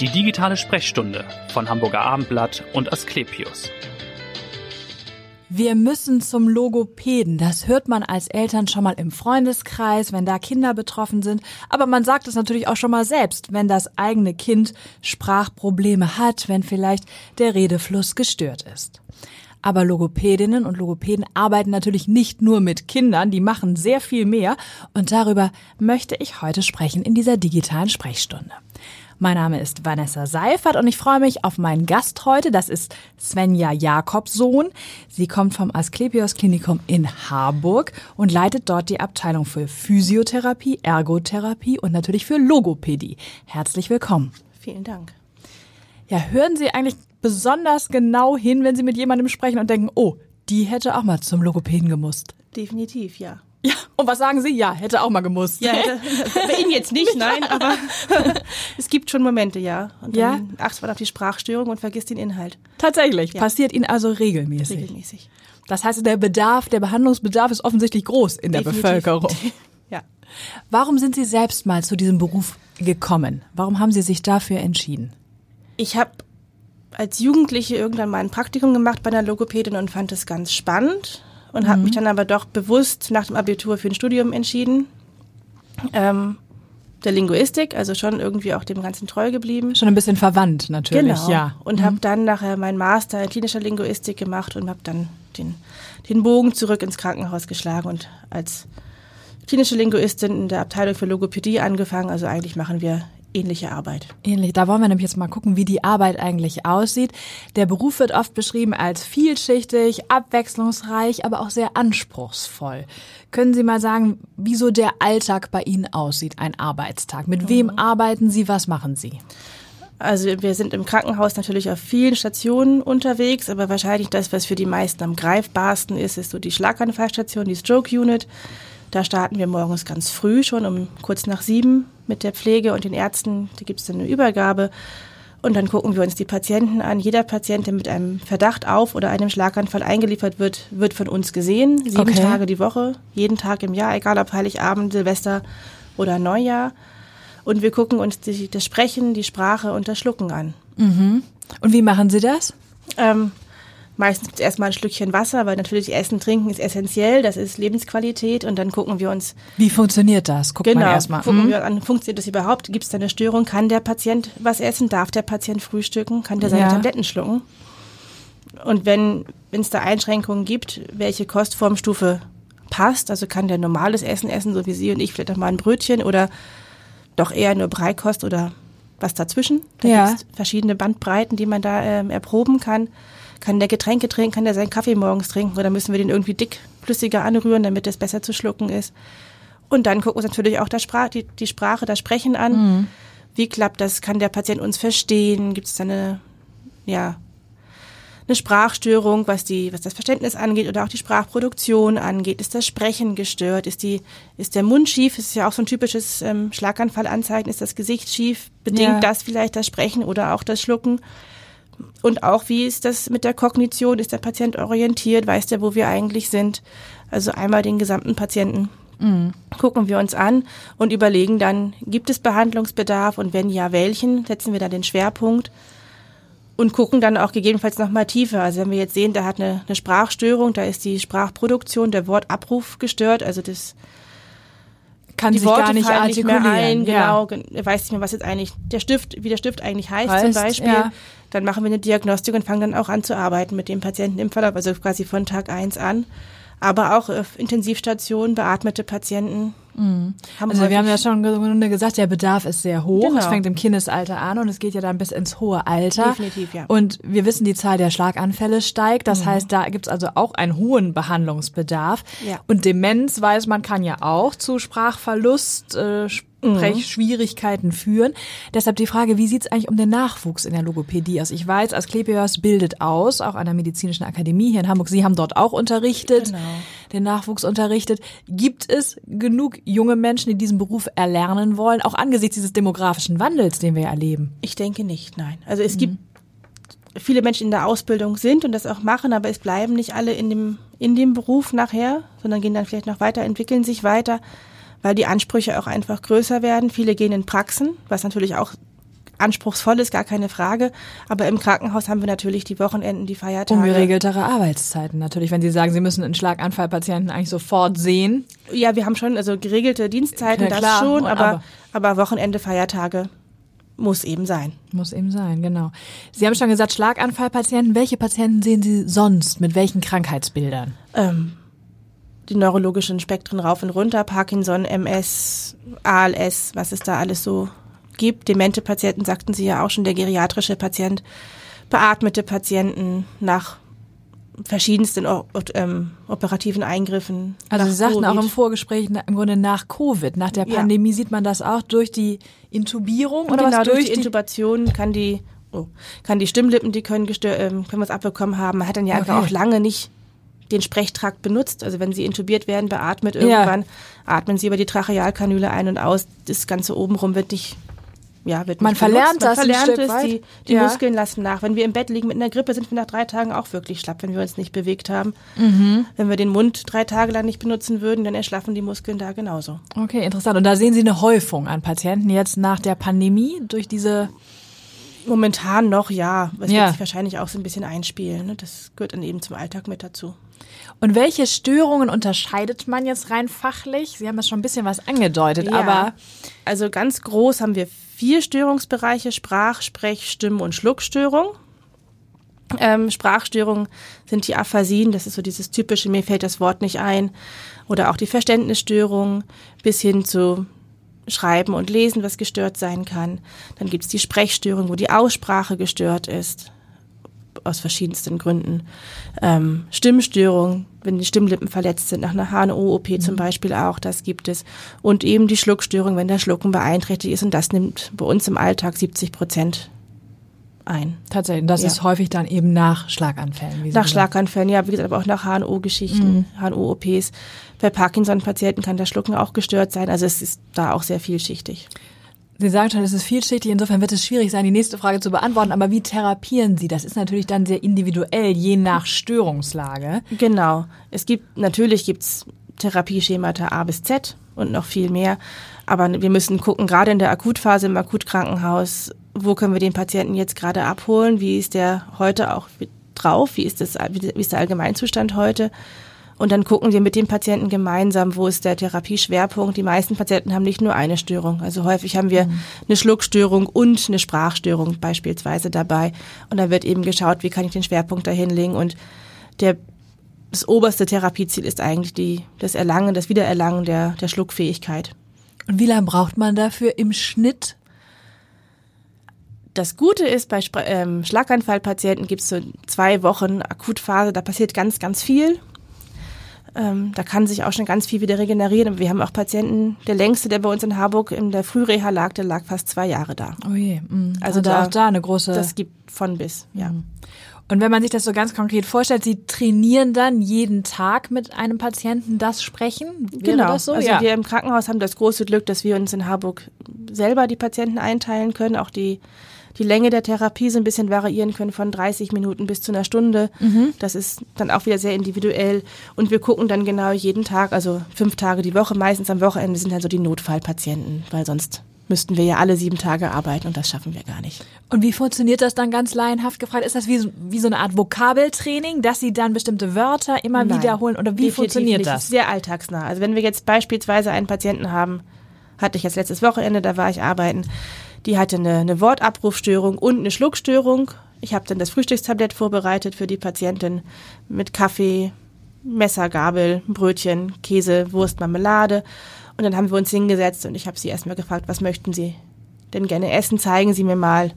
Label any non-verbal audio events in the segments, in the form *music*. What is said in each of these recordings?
Die digitale Sprechstunde von Hamburger Abendblatt und Asklepios. Wir müssen zum Logopäden. Das hört man als Eltern schon mal im Freundeskreis, wenn da Kinder betroffen sind. Aber man sagt es natürlich auch schon mal selbst, wenn das eigene Kind Sprachprobleme hat, wenn vielleicht der Redefluss gestört ist. Aber Logopädinnen und Logopäden arbeiten natürlich nicht nur mit Kindern, die machen sehr viel mehr. Und darüber möchte ich heute sprechen in dieser digitalen Sprechstunde. Mein Name ist Vanessa Seifert und ich freue mich auf meinen Gast heute. Das ist Svenja Jakobsohn. Sie kommt vom Asklepios Klinikum in Harburg und leitet dort die Abteilung für Physiotherapie, Ergotherapie und natürlich für Logopädie. Herzlich willkommen. Vielen Dank. Ja, hören Sie eigentlich besonders genau hin, wenn Sie mit jemandem sprechen und denken, oh, die hätte auch mal zum Logopäden gemusst. Definitiv, ja. Ja, und was sagen Sie? Ja, hätte auch mal gemusst. Ja, hätte, bei Ihnen jetzt nicht, *laughs* nein, aber es gibt schon Momente, ja. Und dann Ja? achtet man auf die Sprachstörung und vergisst den Inhalt. Tatsächlich, Ja. passiert Ihnen also regelmäßig. Regelmäßig. Das heißt, der Bedarf, der Behandlungsbedarf ist offensichtlich groß in der Definitiv. Bevölkerung. *laughs* Ja. Warum sind Sie selbst mal zu diesem Beruf gekommen? Warum haben Sie sich dafür entschieden? Ich habe als Jugendliche irgendwann mal ein Praktikum gemacht bei einer Logopädin und fand es ganz spannend und habe mich dann aber doch bewusst nach dem Abitur für ein Studium entschieden. Ähm, der Linguistik, also schon irgendwie auch dem Ganzen treu geblieben. Schon ein bisschen verwandt natürlich, genau. ja. Und habe dann nachher meinen Master in klinischer Linguistik gemacht und habe dann den, den Bogen zurück ins Krankenhaus geschlagen und als klinische Linguistin in der Abteilung für Logopädie angefangen. Also eigentlich machen wir ähnliche Arbeit. Ähnlich. Da wollen wir nämlich jetzt mal gucken, wie die Arbeit eigentlich aussieht. Der Beruf wird oft beschrieben als vielschichtig, abwechslungsreich, aber auch sehr anspruchsvoll. Können Sie mal sagen, wie so der Alltag bei Ihnen aussieht, ein Arbeitstag? Mit wem arbeiten Sie? Was machen Sie? Also wir sind im Krankenhaus natürlich auf vielen Stationen unterwegs, aber wahrscheinlich das, was für die meisten am greifbarsten ist, ist so die Schlaganfallstation, die Stroke Unit. Da starten wir morgens ganz früh schon um kurz nach sieben mit der Pflege und den Ärzten. Da gibt es dann eine Übergabe. Und dann gucken wir uns die Patienten an. Jeder Patient, der mit einem Verdacht auf oder einem Schlaganfall eingeliefert wird, wird von uns gesehen. Sieben Okay. Tage die Woche, jeden Tag im Jahr, egal ob Heiligabend, Silvester oder Neujahr. Und wir gucken uns die, das Sprechen, die Sprache und das Schlucken an. Und wie machen Sie das? Ähm, meistens gibt es erstmal ein Schlückchen Wasser, weil natürlich Essen, Trinken ist essentiell, das ist Lebensqualität. Und dann gucken wir uns, Wie funktioniert das? Guckt genau, man erstmal. gucken Mhm. wir an, funktioniert das überhaupt? Gibt es da eine Störung? Kann der Patient was essen? Darf der Patient frühstücken? Kann der seine Ja. Tabletten schlucken? Und wenn es da Einschränkungen gibt, welche Kostformstufe passt, also kann der normales Essen essen, so wie Sie und ich, vielleicht auch mal ein Brötchen oder doch eher nur Breikost oder was dazwischen. Da Ja. gibt's verschiedene Bandbreiten, die man da ähm, erproben kann. Kann der Getränke trinken, kann der seinen Kaffee morgens trinken oder müssen wir den irgendwie dickflüssiger anrühren, damit es besser zu schlucken ist. Und dann gucken wir uns natürlich auch Sprach, die, die Sprache, das Sprechen an. Wie klappt das? Kann der Patient uns verstehen? Gibt es da eine, ja, eine Sprachstörung, was die, was das Verständnis angeht oder auch die Sprachproduktion angeht. Ist das Sprechen gestört? Ist die, ist der Mund schief? Das ist ja auch so ein typisches ähm, Schlaganfallanzeichen. Ist das Gesicht schief? Bedingt Ja. das vielleicht das Sprechen oder auch das Schlucken? Und auch, wie ist das mit der Kognition? Ist der Patient orientiert? Weiß der, wo wir eigentlich sind? Also einmal den gesamten Patienten gucken wir uns an und überlegen dann, gibt es Behandlungsbedarf und wenn ja, welchen? Setzen wir dann den Schwerpunkt und gucken dann auch gegebenenfalls nochmal tiefer. Also wenn wir jetzt sehen, da hat eine, eine Sprachstörung, da ist die Sprachproduktion, der Wortabruf gestört, also das Kann die sich Worte gar nicht fallen nicht mehr ein, genau, gen- er weiß nicht mehr, was jetzt eigentlich der Stift, wie der Stift eigentlich heißt, Heißt, zum Beispiel. ja. Dann machen wir eine Diagnostik und fangen dann auch an zu arbeiten mit dem Patienten im Verlauf, also quasi von Tag eins an. Aber auch auf Intensivstationen, beatmete Patienten. Haben Also wir haben ja schon gesagt, der Bedarf ist sehr hoch. Genau. Es fängt im Kindesalter an und es geht ja dann bis ins hohe Alter. Definitiv, ja. Mhm. Und wir wissen, die Zahl der Schlaganfälle steigt. Das heißt, da gibt's also auch einen hohen Behandlungsbedarf. Ja. Und Demenz, weiß man, kann ja auch zu Sprachverlust, äh, Sprechschwierigkeiten führen. Deshalb die Frage, wie sieht's eigentlich um den Nachwuchs in der Logopädie aus? Ich weiß, Asklepios bildet aus, auch an der Medizinischen Akademie hier in Hamburg. Sie haben dort auch unterrichtet, Genau. den Nachwuchs unterrichtet. Gibt es genug junge Menschen, die diesen Beruf erlernen wollen, auch angesichts dieses demografischen Wandels, den wir erleben? Ich denke nicht, nein. Also es gibt viele Menschen in der Ausbildung sind und das auch machen, aber es bleiben nicht alle in dem, in dem Beruf nachher, sondern gehen dann vielleicht noch weiter, entwickeln sich weiter, weil die Ansprüche auch einfach größer werden. Viele gehen in Praxen, was natürlich auch anspruchsvoll ist, gar keine Frage. Aber im Krankenhaus haben wir natürlich die Wochenenden, die Feiertage. Ungeregeltere Arbeitszeiten natürlich, wenn Sie sagen, Sie müssen einen Schlaganfallpatienten eigentlich sofort sehen. Ja, wir haben schon also geregelte Dienstzeiten, Ja, das schon, aber, Aber- aber Wochenende, Feiertage muss eben sein. Muss eben sein, genau. Sie haben schon gesagt, Schlaganfallpatienten. Welche Patienten sehen Sie sonst? Mit welchen Krankheitsbildern? Ähm, die neurologischen Spektren rauf und runter, Parkinson, MS, ALS, was es da alles so gibt. Demente Patienten sagten Sie ja auch schon, der geriatrische Patient, beatmete Patienten nach verschiedensten ähm, operativen Eingriffen. Also Sie sagten auch Covid. im Vorgespräch, im Grunde nach Covid, nach der Ja. Pandemie sieht man das auch durch die Intubierung oder genau, was durch durch die die Intubation kann die, oh, kann die Stimmlippen, die können, gestör, ähm, können was abbekommen haben. Man hat dann ja einfach Okay. auch lange nicht den Sprechtrakt benutzt. Also wenn sie intubiert werden, beatmet irgendwann, atmen sie über die Trachealkanüle ein und aus. Das Ganze obenrum wird nicht, ja, wird Man verlernt benutzt. Man das ein verlernt es, die, die Ja. Muskeln lassen nach. Wenn wir im Bett liegen mit einer Grippe, sind wir nach drei Tagen auch wirklich schlapp, wenn wir uns nicht bewegt haben. Mhm. Wenn wir den Mund drei Tage lang nicht benutzen würden, dann erschlaffen die Muskeln da genauso. Okay, interessant. Und da sehen Sie eine Häufung an Patienten jetzt nach der Pandemie durch diese. Momentan noch, ja. Es Ja. wird sich wahrscheinlich auch so ein bisschen einspielen. Ne? Das gehört dann eben zum Alltag mit dazu. Und welche Störungen unterscheidet man jetzt rein fachlich? Sie haben das schon ein bisschen was angedeutet, Ja. aber Also ganz groß haben wir vier Störungsbereiche, Sprach-, Sprech-, Stimm- und Schluckstörung. Ähm, Sprachstörungen sind die Aphasien, das ist so dieses typische, mir fällt das Wort nicht ein. Oder auch die Verständnisstörungen bis hin zu Schreiben und Lesen, was gestört sein kann. Dann gibt's die Sprechstörung, wo die Aussprache gestört ist, aus verschiedensten Gründen. Ähm, Stimmstörung, wenn die Stimmlippen verletzt sind, nach einer HNO-OP zum Beispiel auch, das gibt es. Und eben die Schluckstörung, wenn der Schlucken beeinträchtigt ist und das nimmt bei uns im Alltag 70 Prozent ein. tatsächlich, das Ja. ist häufig dann eben nach Schlaganfällen. Wie Nach. Schlaganfällen, ja, wie gesagt, aber auch nach HNO-Geschichten, HNO-OPs. Bei Parkinson-Patienten kann das Schlucken auch gestört sein. Also es ist da auch sehr vielschichtig. Sie sagen schon, es ist vielschichtig, insofern wird es schwierig sein, die nächste Frage zu beantworten. Aber wie therapieren Sie? Das ist natürlich dann sehr individuell, je nach Störungslage. Genau. Es gibt, natürlich gibt's Therapieschemata A bis Z und noch viel mehr. Aber wir müssen gucken, gerade in der Akutphase im Akutkrankenhaus, wo können wir den Patienten jetzt gerade abholen? Wie ist der heute auch drauf? Wie ist, das, wie ist der Allgemeinzustand heute? Und dann gucken wir mit dem Patienten gemeinsam, wo ist der Therapieschwerpunkt. Die meisten Patienten haben nicht nur eine Störung. Also häufig haben wir eine Schluckstörung und eine Sprachstörung beispielsweise dabei. Und dann wird eben geschaut, wie kann ich den Schwerpunkt dahin legen. Und der, das oberste Therapieziel ist eigentlich die, das Erlangen, das Wiedererlangen der, der Schluckfähigkeit. Und wie lange braucht man dafür im Schnitt? Das Gute ist, bei ähm, Schlaganfallpatienten gibt es so zwei Wochen Akutphase, da passiert ganz, ganz viel. Ähm, da kann sich auch schon ganz viel wieder regenerieren. Wir haben auch Patienten, der längste, der bei uns in Harburg in der Frühreha lag, der lag fast zwei Jahre da. Oh je, mm. Also also da, auch da eine große. Das gibt von bis, ja. Und wenn man sich das so ganz konkret vorstellt, Sie trainieren dann jeden Tag mit einem Patienten das Sprechen? Wäre Genau. das so? also ja. wir im Krankenhaus haben das große Glück, dass wir uns in Harburg selber die Patienten einteilen können, auch die die Länge der Therapie so ein bisschen variieren können von 30 Minuten bis zu einer Stunde. Mhm. Das ist dann auch wieder sehr individuell. Und wir gucken dann genau jeden Tag, also fünf Tage die Woche, meistens am Wochenende sind dann so die Notfallpatienten, weil sonst müssten wir ja alle sieben Tage arbeiten und das schaffen wir gar nicht. Und wie funktioniert das dann ganz laienhaft gefragt? Ist das wie, so- wie so eine Art Vokabeltraining, dass Sie dann bestimmte Wörter immer Nein, wiederholen? Oder wie funktioniert nicht. das? ist sehr alltagsnah. Also wenn wir jetzt beispielsweise einen Patienten haben, hatte ich jetzt letztes Wochenende, da war ich arbeiten, die hatte eine, eine Wortabrufstörung und eine Schluckstörung. Ich habe dann das Frühstückstablett vorbereitet für die Patientin mit Kaffee, Messer, Gabel, Brötchen, Käse, Wurst, Marmelade. Und dann haben wir uns hingesetzt und ich habe sie erstmal gefragt, was möchten Sie denn gerne essen? Zeigen Sie mir mal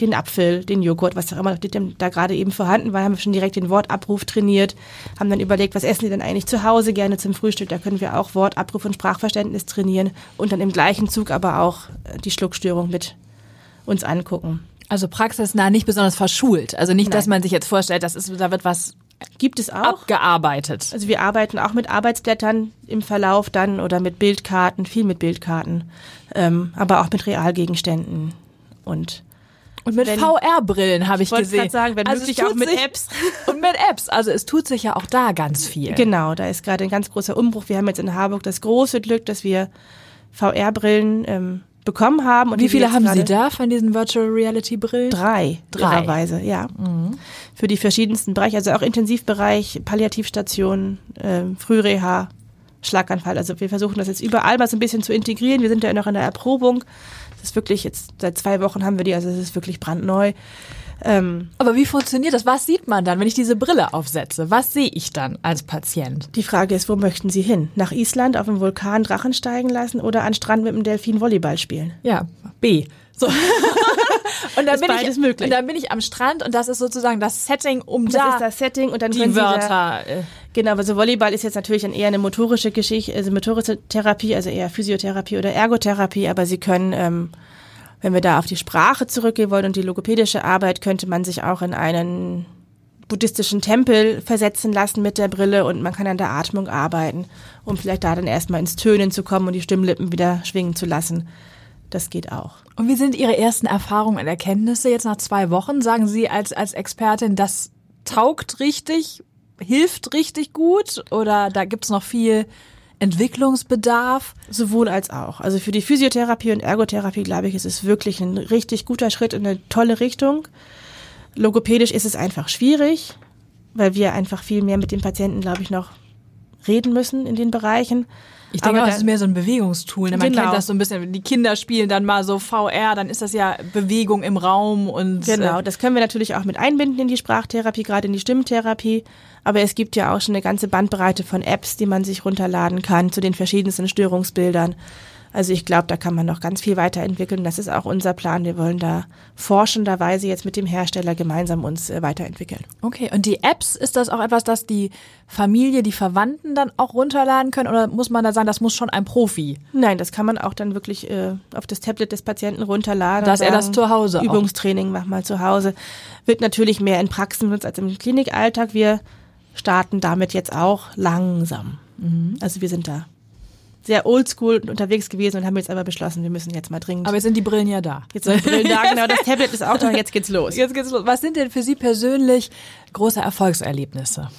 den Apfel, den Joghurt, was auch immer da gerade eben vorhanden war, haben wir schon direkt den Wortabruf trainiert, haben dann überlegt, was essen die denn eigentlich zu Hause gerne zum Frühstück, da können wir auch Wortabruf und Sprachverständnis trainieren und dann im gleichen Zug aber auch äh, die Schluckstörung mit uns angucken. Also praxisnah, nicht besonders verschult. Also nicht, dass Nein. man sich jetzt vorstellt, das ist, da wird was Gibt es auch. abgearbeitet. Also wir arbeiten auch mit Arbeitsblättern im Verlauf dann oder mit Bildkarten, viel mit Bildkarten, ähm, aber auch mit Realgegenständen und Und mit VR-Brillen habe ich, wollte gesehen. grad sagen, wenn also möglich auch mit sich- Apps. *laughs* Und mit Apps. Also es tut sich ja auch da ganz viel. Genau, da ist gerade ein ganz großer Umbruch. Wir haben jetzt in Harburg das große Glück, dass wir VR-Brillen ähm, bekommen haben. Und wie viele haben Sie da von diesen Virtual Reality Brillen? Drei, Drei. Weise, ja. Für die verschiedensten Bereiche, also auch Intensivbereich, Palliativstation, ähm, Frühreha, Schlaganfall. Also wir versuchen das jetzt überall mal so ein bisschen zu integrieren. Wir sind ja noch in der Erprobung. Das ist wirklich jetzt seit zwei Wochen haben wir die, also es ist wirklich brandneu. Ähm, Aber wie funktioniert das? Was sieht man dann, wenn ich diese Brille aufsetze? Was sehe ich dann als Patient? die Frage ist, wo möchten Sie hin? Nach Island auf dem Vulkan Drachen steigen lassen oder an Strand mit dem Delfin Volleyball spielen? Ja, B. So. *laughs* und dann Ist bin beides ich, möglich. Und dann bin ich am Strand und das ist sozusagen das Setting, um Das da ist das Setting und dann die können Sie da, Wörter. äh, Genau, also Volleyball ist jetzt natürlich eher eine motorische Geschichte, also motorische Therapie, also eher Physiotherapie oder Ergotherapie, aber Sie können, ähm, wenn wir da auf die Sprache zurückgehen wollen und die logopädische Arbeit, könnte man sich auch in einen buddhistischen Tempel versetzen lassen mit der Brille und man kann an der Atmung arbeiten, um vielleicht da dann erstmal ins Tönen zu kommen und die Stimmlippen wieder schwingen zu lassen. Das geht auch. Und wie sind Ihre ersten Erfahrungen und Erkenntnisse jetzt nach zwei Wochen? Sagen Sie als, als Expertin, das taugt richtig, hilft richtig gut oder da gibt's noch viel Entwicklungsbedarf? Sowohl als auch. Also für die Physiotherapie und Ergotherapie, glaube ich, ist es wirklich ein richtig guter Schritt in eine tolle Richtung. Logopädisch ist es einfach schwierig, weil wir einfach viel mehr mit den Patienten, glaube ich, noch reden müssen in den Bereichen. Ich denke, Aber auch, da- das ist mehr so ein Bewegungstool. Ne? Man Genau. kennt das so ein bisschen. Die Kinder spielen dann mal so VR, dann ist das ja Bewegung im Raum und Genau, äh, das können wir natürlich auch mit einbinden in die Sprachtherapie, gerade in die Stimmtherapie. Aber es gibt ja auch schon eine ganze Bandbreite von Apps, die man sich runterladen kann zu den verschiedensten Störungsbildern. Also ich glaube, da kann man noch ganz viel weiterentwickeln. Das ist auch unser Plan. Wir wollen da forschenderweise jetzt mit dem Hersteller gemeinsam uns äh, weiterentwickeln. Okay, und die Apps, ist das auch etwas, das die Familie, die Verwandten dann auch runterladen können? Oder muss man da sagen, das muss schon ein Profi? Nein, das kann man auch dann wirklich äh, auf das Tablet des Patienten runterladen. Dass und er das zu Hause auch- Übungstraining, mach mal zu Hause. Wird natürlich mehr in Praxen benutzt als im Klinikalltag. Wir starten damit jetzt auch langsam. Mhm. Also wir sind da sehr oldschool unterwegs gewesen und haben jetzt aber beschlossen, wir müssen jetzt mal dringend. Aber jetzt sind die Brillen ja da. jetzt sind die Brillen da, genau, das Tablet ist auch da, *laughs* jetzt geht's los. Jetzt geht's los. Was sind denn für Sie persönlich große Erfolgserlebnisse?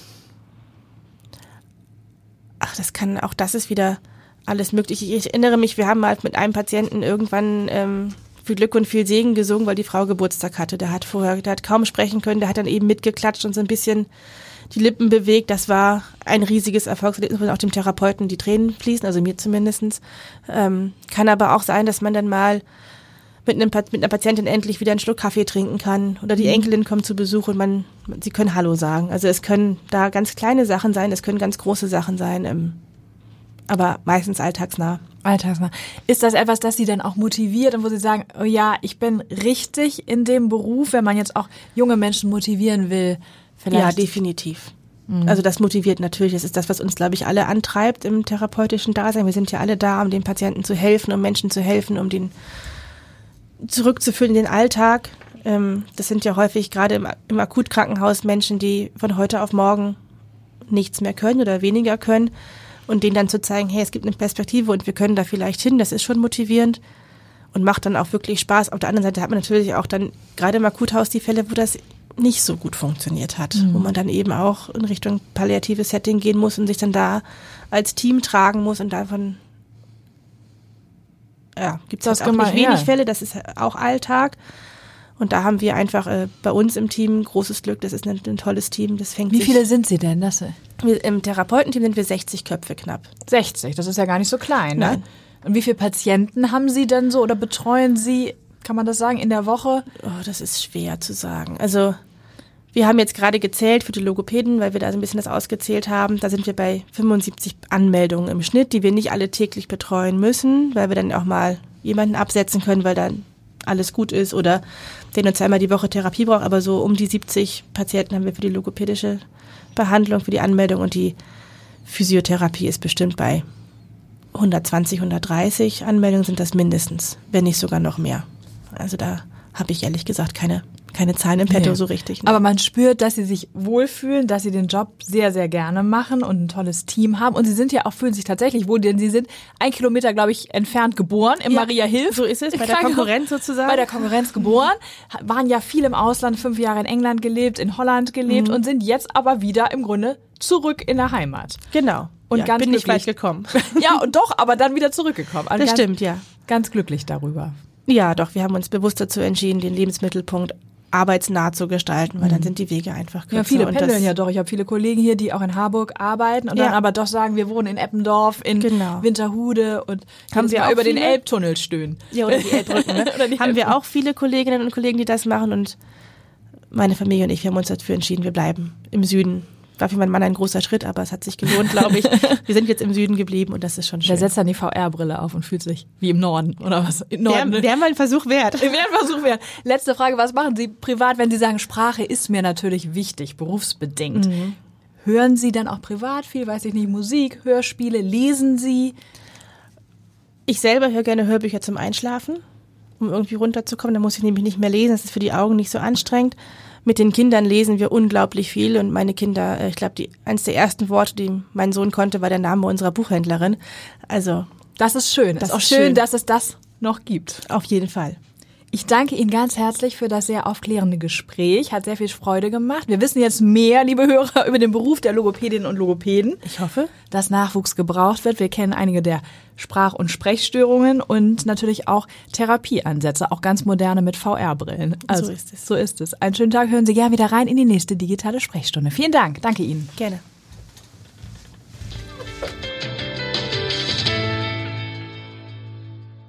Ach, das kann, auch das ist wieder alles möglich. Ich erinnere mich, wir haben mal mit einem Patienten irgendwann ähm, viel Glück und viel Segen gesungen, weil die Frau Geburtstag hatte. Der hat vorher, der hat kaum sprechen können, der hat dann eben mitgeklatscht und so ein bisschen die Lippen bewegt. Das war ein riesiges Erfolgserlebnis, wo auch dem Therapeuten die Tränen fließen, also mir zumindestens. Ähm, kann aber auch sein, dass man dann mal mit, einem, mit einer Patientin endlich wieder einen Schluck Kaffee trinken kann oder die Enkelin kommt zu Besuch und man, sie können Hallo sagen. Also es können da ganz kleine Sachen sein, es können ganz große Sachen sein, ähm, aber meistens alltagsnah. Alltagsnah. Ist das etwas, das Sie dann auch motiviert und wo Sie sagen, oh ja, ich bin richtig in dem Beruf, wenn man jetzt auch junge Menschen motivieren will? Vielleicht. Ja, definitiv. Also das motiviert natürlich. Das ist das, was uns, glaube ich, alle antreibt im therapeutischen Dasein. Wir sind ja alle da, um den Patienten zu helfen, um Menschen zu helfen, um den zurückzuführen in den Alltag. Ähm, das sind ja häufig gerade im, im Akutkrankenhaus Menschen, die von heute auf morgen nichts mehr können oder weniger können. Und denen dann zu zeigen, hey, es gibt eine Perspektive und wir können da vielleicht hin, das ist schon motivierend und macht dann auch wirklich Spaß. Auf der anderen Seite hat man natürlich auch dann gerade im Akuthaus die Fälle, wo das nicht so gut funktioniert hat, wo man dann eben auch in Richtung palliatives Setting gehen muss und sich dann da als Team tragen muss und davon ja, gibt es Das auch nicht wenig ja. Fälle, das ist auch Alltag. Und da haben wir einfach äh, bei uns im Team großes Glück, das ist ein, ein tolles Team, das fängt Wie sich, viele sind Sie denn? Das wir, Im Therapeutenteam sind wir 60 Köpfe knapp. 60, das ist ja gar nicht so klein, ne? Und wie viele Patienten haben Sie denn so oder betreuen Sie, kann man das sagen, in der Woche? Oh, das ist schwer zu sagen. Also wir haben jetzt gerade gezählt für die Logopäden, weil wir da so ein bisschen das ausgezählt haben. Da sind wir bei 75 Anmeldungen im Schnitt, die wir nicht alle täglich betreuen müssen, weil wir dann auch mal jemanden absetzen können, weil dann alles gut ist oder der nur zweimal die Woche Therapie braucht. Aber so um die 70 Patienten haben wir für die logopädische Behandlung, für die Anmeldung und die Physiotherapie ist bestimmt bei 120, 130 Anmeldungen sind das mindestens, wenn nicht sogar noch mehr. Also da habe ich ehrlich gesagt keine, keine Zahlen im Petto Nee. so richtig. ne? Aber man spürt, dass sie sich wohlfühlen, dass sie den Job sehr, sehr gerne machen und ein tolles Team haben. Und sie sind ja auch, fühlen sich tatsächlich wohl, denn sie sind ein Kilometer, glaube ich, entfernt geboren, im Ja, Maria Hilf. so ist es, bei der Konkurrenz sozusagen. Bei der Konkurrenz geboren, waren ja viel im Ausland, fünf Jahre in England gelebt, in Holland gelebt Mhm. und sind jetzt aber wieder im Grunde zurück in der Heimat. genau. Und ja, ganz bin nicht glücklich. weit gekommen. *laughs* Ja, und doch, aber dann wieder zurückgekommen. Ein Das ganz- stimmt, ja. ganz glücklich darüber. Ja, doch, wir haben uns bewusst dazu entschieden, den Lebensmittelpunkt arbeitsnah zu gestalten, weil dann sind die Wege einfach kürzer. Ja, viele pendeln ja doch. Ich habe viele Kollegen hier, die auch in Harburg arbeiten und Ja. dann aber doch sagen, wir wohnen in Eppendorf, in Genau. Winterhude und Haben Mal auch über den viele? Elbtunnel stöhnen. Ja, oder die Elbbrücken. Ne? *laughs* Oder die haben wir auch viele Kolleginnen und Kollegen, die das machen und meine Familie und ich wir haben uns dafür entschieden, wir bleiben im Süden. War für meinen Mann ein großer Schritt, aber es hat sich gelohnt, glaube ich. *laughs* Wir sind jetzt im Süden geblieben und das ist schon Der schön. setzt dann die VR-Brille auf und fühlt sich wie im Norden oder was? Im Norden. Wäre ne? wär mal ein Versuch wert. Wir werden versuchen wir. Letzte Frage, was machen Sie privat, wenn Sie sagen, Sprache ist mir natürlich wichtig, berufsbedingt? Hören Sie dann auch privat viel, weiß ich nicht, Musik, Hörspiele, lesen Sie? Ich selber höre gerne Hörbücher zum Einschlafen, um irgendwie runterzukommen. Da muss ich nämlich nicht mehr lesen. Das ist für die Augen nicht so anstrengend. Mit den Kindern lesen wir unglaublich viel und meine Kinder, äh, ich glaube, die eins der ersten Worte, die mein Sohn konnte, war der Name unserer Buchhändlerin. Also Das ist schön. Das ist auch schön, schön. dass es das noch gibt. auf jeden Fall. Ich danke Ihnen ganz herzlich für das sehr aufklärende Gespräch. Hat sehr viel Freude gemacht. Wir wissen jetzt mehr, liebe Hörer, über den Beruf der Logopädinnen und Logopäden. Ich hoffe. dass Nachwuchs gebraucht wird. Wir kennen einige der Sprach- und Sprechstörungen und natürlich auch Therapieansätze, auch ganz moderne mit VR-Brillen. Also, So ist es. So ist es. Einen schönen Tag. Hören Sie gerne wieder rein in die nächste digitale Sprechstunde. Vielen Dank. Danke Ihnen. Gerne.